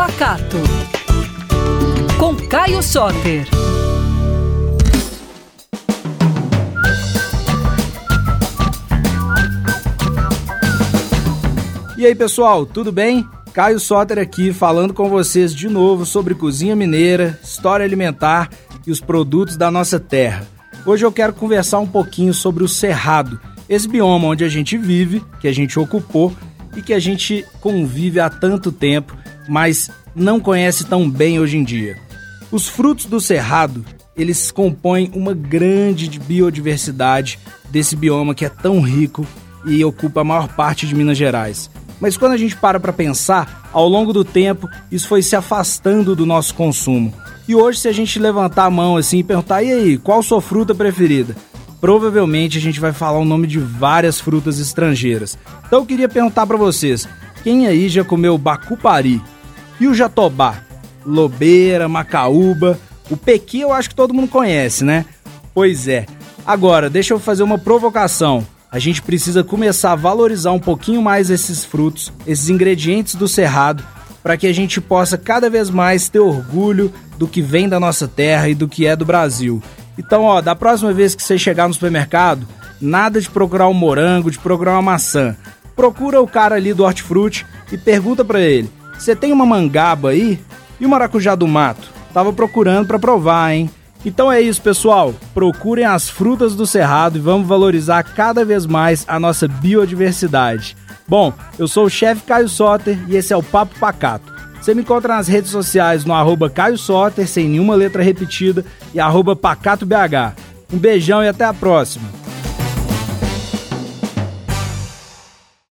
Pacato. Com Caio Soter. E aí, pessoal, tudo bem? Caio Soter aqui falando com vocês de novo sobre cozinha mineira, história alimentar e os produtos da nossa terra. Hoje eu quero conversar um pouquinho sobre o cerrado, esse bioma onde a gente vive, que a gente ocupou e que a gente convive há tanto tempo, mas não conhece tão bem hoje em dia. Os frutos do cerrado, eles compõem uma grande biodiversidade desse bioma que é tão rico e ocupa a maior parte de Minas Gerais. Mas quando a gente para para pensar, ao longo do tempo, isso foi se afastando do nosso consumo. E hoje, se a gente levantar a mão assim e perguntar, e aí, qual sua fruta preferida? Provavelmente a gente vai falar o nome de várias frutas estrangeiras. Então eu queria perguntar para vocês, quem aí já comeu bacupari? E o jatobá? Lobeira, macaúba, o pequi eu acho que todo mundo conhece, né? Pois é. Agora, deixa eu fazer uma provocação a gente precisa começar a valorizar um pouquinho mais esses frutos, esses ingredientes do cerrado, para que a gente possa cada vez mais ter orgulho do que vem da nossa terra e do que é do Brasil. Então, ó, da próxima vez que você chegar no supermercado, nada de procurar um morango, de procurar uma maçã. Procura o cara ali do hortifruti e pergunta para ele: "Você tem uma mangaba aí? E o maracujá do mato? Tava procurando para provar, hein?" Então é isso, pessoal. Procurem as frutas do cerrado e vamos valorizar cada vez mais a nossa biodiversidade. Bom, eu sou o chefe Caio Soter e esse é o Papo Pacato. Você me encontra nas redes sociais no arroba Caio Soter, sem nenhuma letra repetida, e arroba PacatoBH. Um beijão e até a próxima.